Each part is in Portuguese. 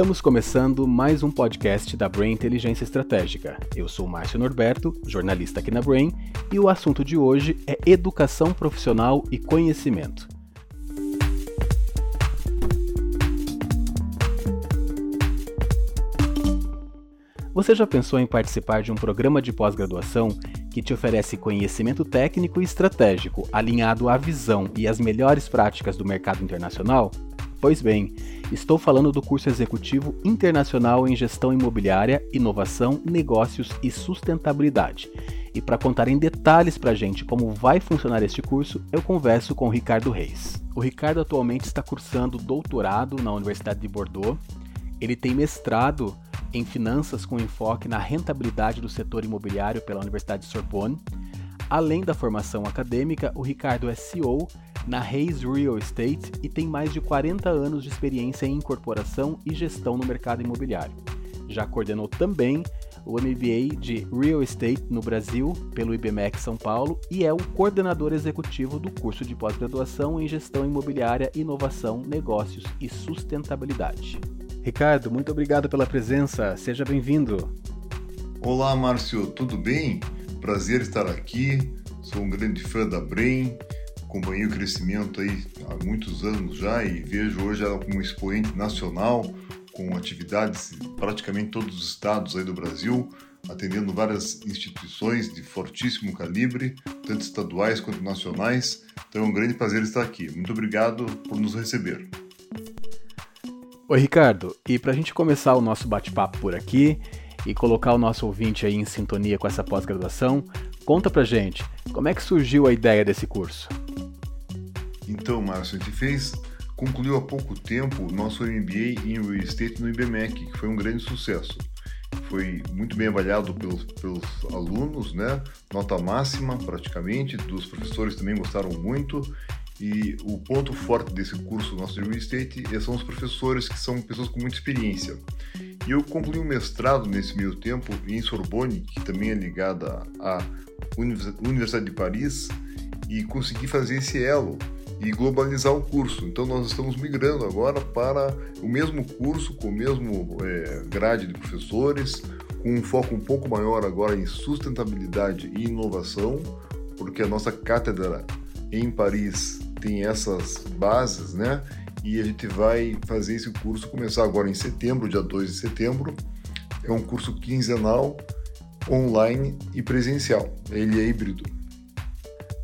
Estamos começando mais um podcast da Brain Inteligência Estratégica. Eu sou Márcio Norberto, jornalista aqui na Brain, e o assunto de hoje é educação profissional e conhecimento. Você já pensou em participar de um programa de pós-graduação que te oferece conhecimento técnico e estratégico alinhado à visão e às melhores práticas do mercado internacional? Pois bem, estou falando do curso executivo internacional em gestão imobiliária, inovação, negócios e sustentabilidade. E para contar em detalhes para a gente como vai funcionar este curso, eu converso com o Ricardo Reis. O Ricardo atualmente está cursando doutorado na Universidade de Bordeaux. Ele tem mestrado em finanças com enfoque na rentabilidade do setor imobiliário pela Universidade de Sorbonne. Além da formação acadêmica, o Ricardo é CEO na Reis Real Estate e tem mais de 40 anos de experiência em incorporação e gestão no mercado imobiliário. Já coordenou também o MBA de Real Estate no Brasil pelo IBMEC São Paulo e é o coordenador executivo do curso de pós-graduação em Gestão Imobiliária, Inovação, Negócios e Sustentabilidade. Ricardo, muito obrigado pela presença. Seja bem-vindo. Olá, Márcio, tudo bem? Prazer estar aqui. Sou um grande fã da Brain. Acompanhei o crescimento aí há muitos anos já e vejo hoje ela como expoente nacional, com atividades em praticamente todos os estados aí do Brasil, atendendo várias instituições de fortíssimo calibre, tanto estaduais quanto nacionais. Então é um grande prazer estar aqui. Muito obrigado por nos receber. Oi, Ricardo. E para a gente começar o nosso bate-papo por aqui e colocar o nosso ouvinte aí em sintonia com essa pós-graduação, conta pra gente como é que surgiu a ideia desse curso. Então, Márcio, a gente fez, concluiu há pouco tempo o nosso MBA em Real Estate no IBMEC, que foi um grande sucesso. Foi muito bem avaliado pelos, pelos alunos, né? Nota máxima praticamente, dos professores também gostaram muito e o ponto forte desse curso nosso de Real Estate são os professores que são pessoas com muita experiência. E eu concluí um mestrado nesse meio tempo em Sorbonne, que também é ligada à Universidade de Paris, e consegui fazer esse elo e globalizar o curso. Então nós estamos migrando agora para o mesmo curso, com o mesmo é, grade de professores, com um foco um pouco maior agora em sustentabilidade e inovação, porque a nossa cátedra em Paris tem essas bases, né? E a gente vai fazer esse curso começar agora em setembro, dia 2 de setembro. É um curso quinzenal, online e presencial. Ele é híbrido.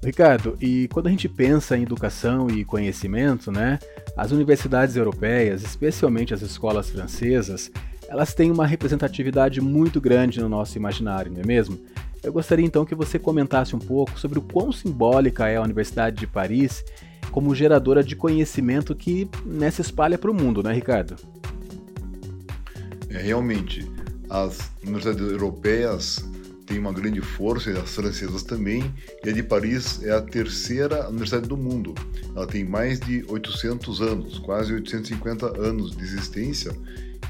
Ricardo, e quando a gente pensa em educação e conhecimento, né? As universidades europeias, especialmente as escolas francesas, elas têm uma representatividade muito grande no nosso imaginário, não é mesmo? Eu gostaria então que você comentasse um pouco sobre o quão simbólica é a Universidade de Paris como geradora de conhecimento que né, se espalha para o mundo, né, Ricardo? É, realmente, as universidades europeias têm uma grande força, e as francesas também, e a de Paris é a terceira universidade do mundo. Ela tem mais de 800 anos, quase 850 anos de existência,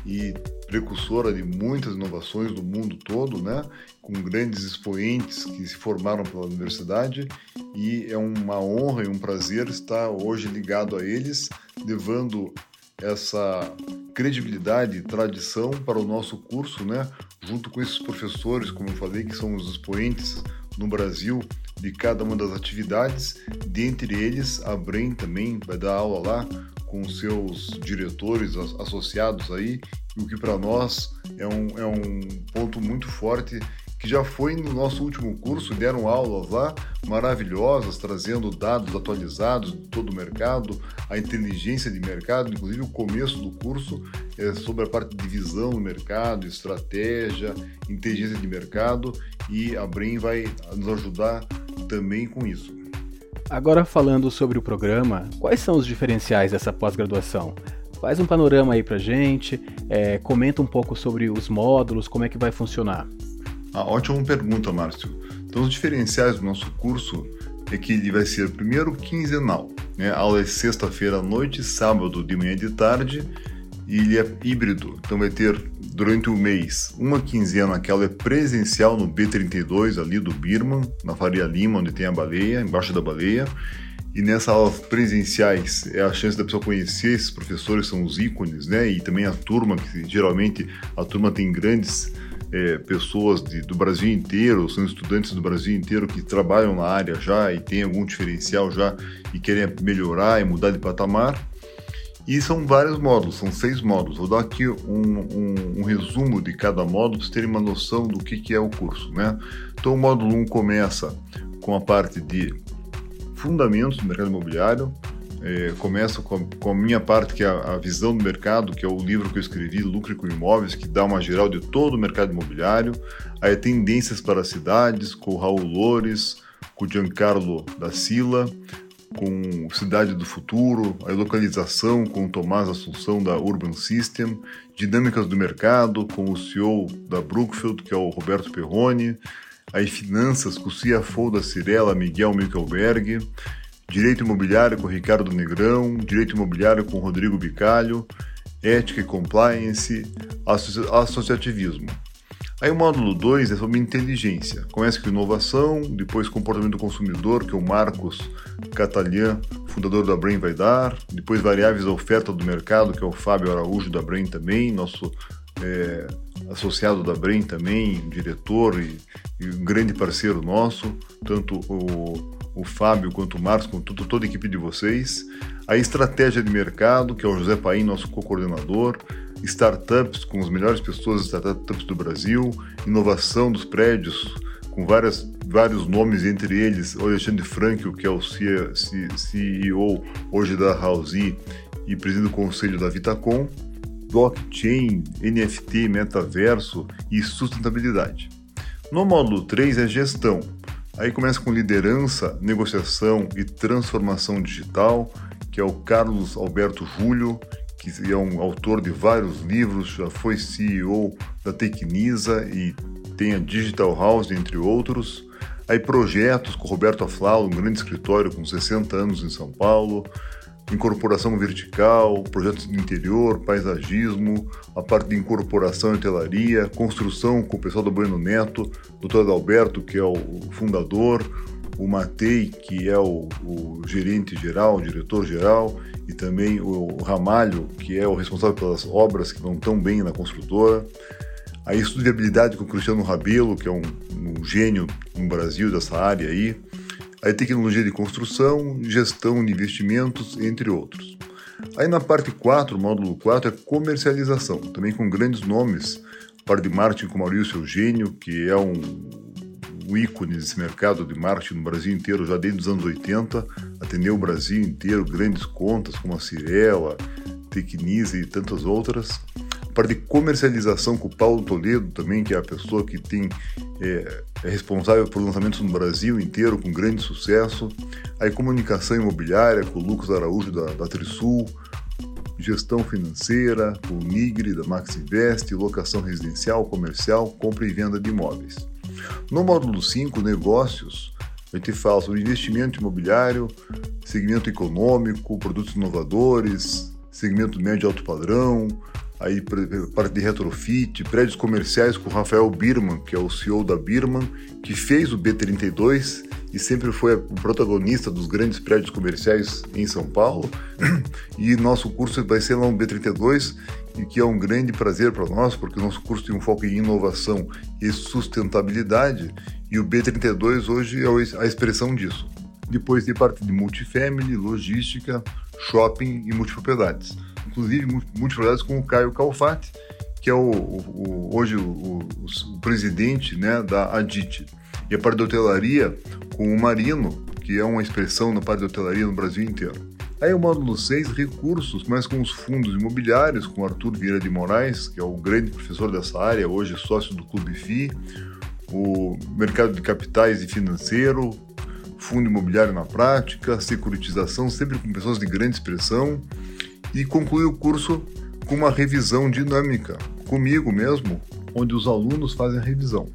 e precursora de muitas inovações do mundo todo, né? com grandes expoentes que se formaram pela universidade e é uma honra e um prazer estar hoje ligado a eles, levando essa credibilidade tradição para o nosso curso, né? junto com esses professores, como eu falei, que são os expoentes no Brasil de cada uma das atividades, dentre eles a Brem também vai dar aula lá com seus diretores associados aí, o que para nós é um, é um ponto muito forte que já foi no nosso último curso, deram aulas lá maravilhosas, trazendo dados atualizados de todo o mercado, a inteligência de mercado, inclusive o começo do curso é sobre a parte de visão do mercado, estratégia, inteligência de mercado e a Brem vai nos ajudar também com isso. Agora falando sobre o programa, quais são os diferenciais dessa pós-graduação? Faz um panorama aí pra gente, é, comenta um pouco sobre os módulos, como é que vai funcionar. Ah, ótima pergunta, Márcio. Então, os diferenciais do nosso curso é que ele vai ser primeiro quinzenal. Né? A aula é sexta-feira à noite, sábado de manhã e de tarde, e ele é híbrido. Então, vai ter durante o mês uma quinzena que ela é presencial no B32, ali do Birman, na Faria Lima, onde tem a baleia, embaixo da baleia, e nessas aulas presenciais é a chance da pessoa conhecer esses professores, são os ícones, né? E também a turma, que geralmente a turma tem grandes é, pessoas de, do Brasil inteiro, são estudantes do Brasil inteiro que trabalham na área já e tem algum diferencial já e querem melhorar e mudar de patamar. E são vários módulos, são seis módulos. Vou dar aqui um, um, um resumo de cada módulo para vocês terem uma noção do que, que é o curso. Né? Então, o módulo 1 um começa com a parte de fundamentos do mercado imobiliário, é, começa com a, com a, minha parte, que é a, a, visão do mercado, que é o livro que eu escrevi, Lucre com Imóveis, que dá uma geral de todo o mercado imobiliário. Aí tendências para as cidades, com o Raul Loures, com o Giancarlo da Sila, com Cidade do Futuro, a localização com o Tomás Assunção da Urban System, dinâmicas do mercado com o CEO da Brookfield, que é o Roberto Perrone, aí finanças com o CFO da Cirela, Miguel Mickelberg, Direito Imobiliário com Ricardo Negrão, Direito Imobiliário com Rodrigo Bicalho, Ética e Compliance, Associativismo. Aí o módulo 2 é sobre inteligência. Começa com inovação, depois comportamento do consumidor, que é o Marcos Catalhã, fundador da Brain, vai dar. Depois variáveis da oferta do mercado, que é o Fábio Araújo da Brain também, nosso é, associado da Brain também, diretor e, e grande parceiro nosso, tanto o o Fábio, quanto o Marcos, quanto toda a equipe de vocês. A estratégia de mercado, que é o José Paim, nosso co-coordenador. Startups, com as melhores pessoas startups do Brasil. Inovação dos prédios, com várias, vários nomes, entre eles o Alexandre Frankel, que é o CEO hoje da Housey e presidente do conselho da Vitacom. Blockchain, NFT, metaverso e sustentabilidade. No módulo 3 é gestão, Aí começa com liderança, negociação e transformação digital, que é o Carlos Alberto Júlio, que é um autor de vários livros, já foi CEO da Tecnisa e tem a Digital House, entre outros. Aí projetos com Roberto Aflalo, um grande escritório com 60 anos em São Paulo incorporação vertical, projetos de interior, paisagismo, a parte de incorporação e hotelaria, construção com o pessoal do Bueno Neto, Dr. Adalberto, que é o fundador, o Matei, que é o, o gerente geral, o diretor geral, e também o Ramalho, que é o responsável pelas obras que vão tão bem na construtora. A estudo de habilidade com o Cristiano Rabelo, que é um, um gênio no Brasil dessa área aí aí tecnologia de construção, gestão de investimentos, entre outros. Aí na parte 4, módulo 4, é comercialização, também com grandes nomes, parte de marketing com Maurício Eugênio, que é um, um ícone desse mercado de marketing no Brasil inteiro, já desde os anos 80, atendeu o Brasil inteiro, grandes contas como a Cirela, Tecnise e tantas outras. Parte de comercialização com o Paulo Toledo também, que é a pessoa que tem é, é responsável por lançamentos no Brasil inteiro com grande sucesso. Aí comunicação imobiliária com o Lucas Araújo da, da Trisul, gestão financeira com o Nigre da Max Invest, locação residencial, comercial, compra e venda de imóveis. No módulo 5, negócios, a gente fala sobre investimento imobiliário, segmento econômico, produtos inovadores, segmento médio e alto padrão, aí parte de retrofit, prédios comerciais com o Rafael Birman, que é o CEO da Birman, que fez o B32 e sempre foi o protagonista dos grandes prédios comerciais em São Paulo. E nosso curso vai ser lá no B32, e que é um grande prazer para nós, porque o nosso curso tem um foco em inovação e sustentabilidade, e o B32 hoje é a expressão disso. Depois tem parte de multifamily, logística, shopping e multipropriedades inclusive multiprojetos com o Caio Calfati, que é o, o hoje o, o, presidente né, da ADIT. E a hotelaria com o Marino, que é uma expressão da hotelaria no Brasil inteiro. Aí o módulo 6, recursos, mas com os fundos imobiliários, com Arthur Vieira de Moraes, que é o grande professor dessa área, hoje sócio do Clube FI, o mercado de capitais e financeiro, fundo imobiliário na prática, securitização, sempre com pessoas de grande expressão, e conclui o curso com uma revisão dinâmica, comigo mesmo, onde os alunos fazem a revisão.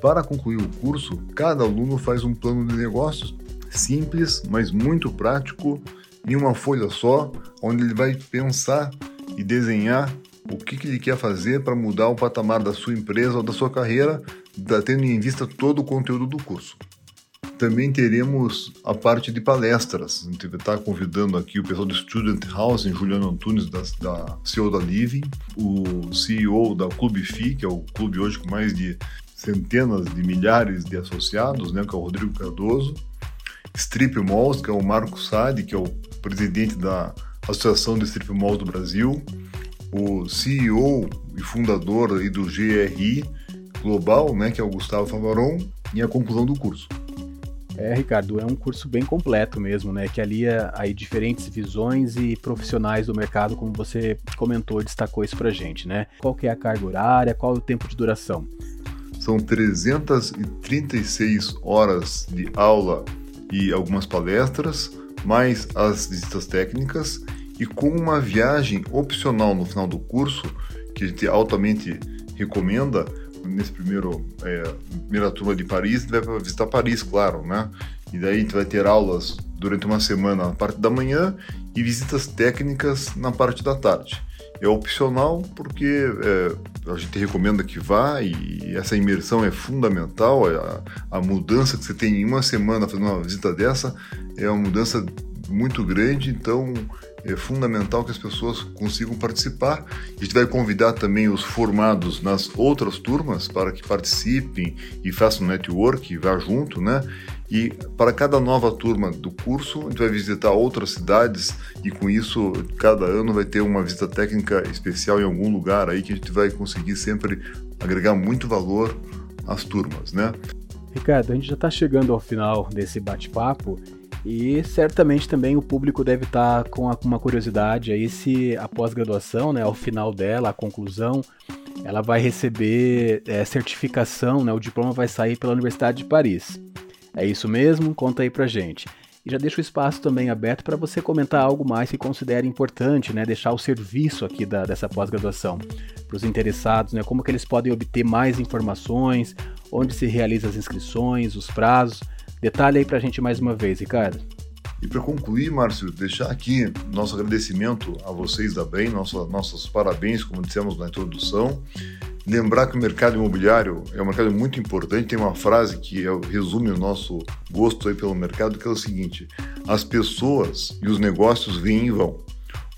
Para concluir o curso, cada aluno faz um plano de negócios simples, mas muito prático, em uma folha só, onde ele vai pensar e desenhar o que, que ele quer fazer para mudar o patamar da sua empresa ou da sua carreira, tendo em vista todo o conteúdo do curso. Também teremos a parte de palestras. A gente vai estar convidando aqui o pessoal do Student Housing, Juliano Antunes, da, da CEO da Living, o CEO da Clube FI, que é o clube hoje com mais de centenas de milhares de associados, né, que é o Rodrigo Cardoso, Strip Malls, que é o Marco Sade, que é o presidente da Associação de Strip Malls do Brasil, o CEO e fundador aí do GRI Global, né, que é o Gustavo Favaron, e a conclusão do curso. É, Ricardo, é um curso bem completo mesmo, né? Que alia aí diferentes visões e profissionais do mercado, como você comentou destacou isso pra gente, né? Qual que é a carga horária, qual é o tempo de duração? São 336 horas de aula e algumas palestras, mais as visitas técnicas e com uma viagem opcional no final do curso, que a gente altamente recomenda, nesse primeiro é, primeira turma de Paris, vai visitar Paris, claro, né? E daí gente vai ter aulas durante uma semana na parte da manhã e visitas técnicas na parte da tarde. É opcional porque é, a gente recomenda que vá e essa imersão é fundamental. É a, a mudança que você tem em uma semana fazendo uma visita dessa é uma mudança muito grande, então é fundamental que as pessoas consigam participar. A gente vai convidar também os formados nas outras turmas para que participem e façam network, vá junto, né? E para cada nova turma do curso, a gente vai visitar outras cidades e com isso, cada ano vai ter uma visita técnica especial em algum lugar aí que a gente vai conseguir sempre agregar muito valor às turmas, né? Ricardo, a gente já está chegando ao final desse bate-papo e certamente também o público deve estar com uma curiosidade aí se a pós-graduação, né, ao final dela, a conclusão, ela vai receber é, certificação, né, o diploma vai sair pela Universidade de Paris. É isso mesmo? Conta aí pra gente. E já deixo o espaço também aberto para você comentar algo mais que considere importante, né? Deixar o serviço aqui da, dessa pós-graduação para os interessados, né? Como que eles podem obter mais informações, onde se realizam as inscrições, os prazos. Detalhe aí para a gente mais uma vez, Ricardo. E para concluir, Márcio, deixar aqui nosso agradecimento a vocês da BEM, nosso, nossos parabéns, como dissemos na introdução. Lembrar que o mercado imobiliário é um mercado muito importante. Tem uma frase que é, resume o nosso gosto aí pelo mercado, que é o seguinte: as pessoas e os negócios vêm e vão,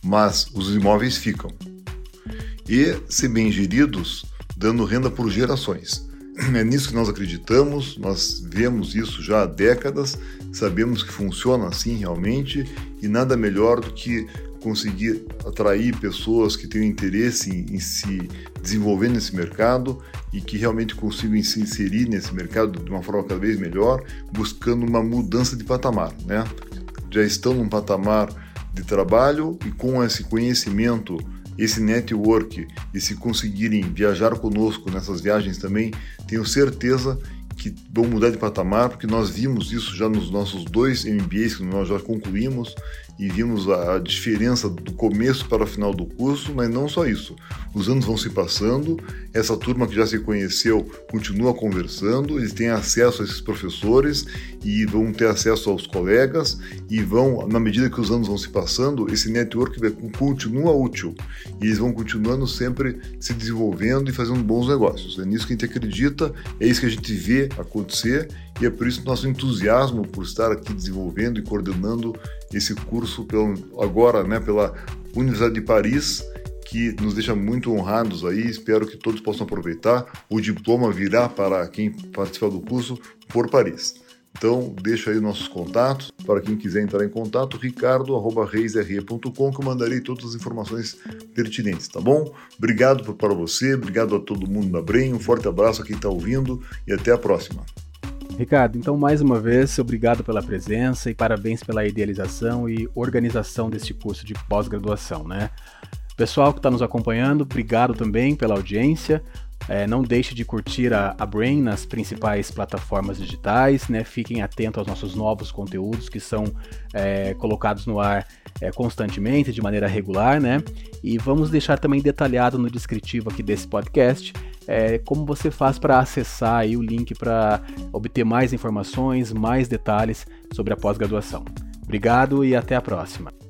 mas os imóveis ficam. E, se bem geridos, dando renda por gerações. É nisso que nós acreditamos, nós vemos isso já há décadas, sabemos que funciona assim realmente e nada melhor do que conseguir atrair pessoas que tenham interesse em, em, se desenvolver nesse mercado e que realmente consigam se inserir nesse mercado de uma forma cada vez melhor, buscando uma mudança de patamar. Né? Já estão num patamar de trabalho e com esse conhecimento esse network e se conseguirem viajar conosco nessas viagens também, tenho certeza que vão mudar de patamar, porque nós vimos isso já nos nossos dois MBAs que nós já concluímos e vimos a diferença do começo para o final do curso, mas não só isso. Os anos vão se passando, essa turma que já se conheceu continua conversando, eles têm acesso a esses professores e vão ter acesso aos colegas e vão, na medida que os anos vão se passando, esse network continua útil e eles vão continuando sempre se desenvolvendo e fazendo bons negócios. É nisso que a gente acredita, é isso que a gente vê acontecer e é por isso nosso entusiasmo por estar aqui desenvolvendo e coordenando esse curso pelo, agora né, pela Universidade de Paris, que nos deixa muito honrados aí. Espero que todos possam aproveitar. O diploma virá para quem participar do curso por Paris. Então, deixa aí nossos contatos. Para quem quiser entrar em contato, ricardo.reisre.com, que eu mandarei todas as informações pertinentes, tá bom? Obrigado para você, obrigado a todo mundo da Brem, um forte abraço a quem está ouvindo e até a próxima. Ricardo, então mais uma vez, obrigado pela presença e parabéns pela idealização e organização deste curso de pós-graduação, né? Pessoal que está nos acompanhando, obrigado também pela audiência. É, não deixe de curtir a, a, Brain nas principais plataformas digitais, né? Fiquem atentos aos nossos novos conteúdos que são é, colocados no ar é, constantemente, de maneira regular, né? E vamos deixar também detalhado no descritivo aqui desse podcast é, como você faz para acessar aí o link para obter mais informações, mais detalhes sobre a pós-graduação. Obrigado e até a próxima.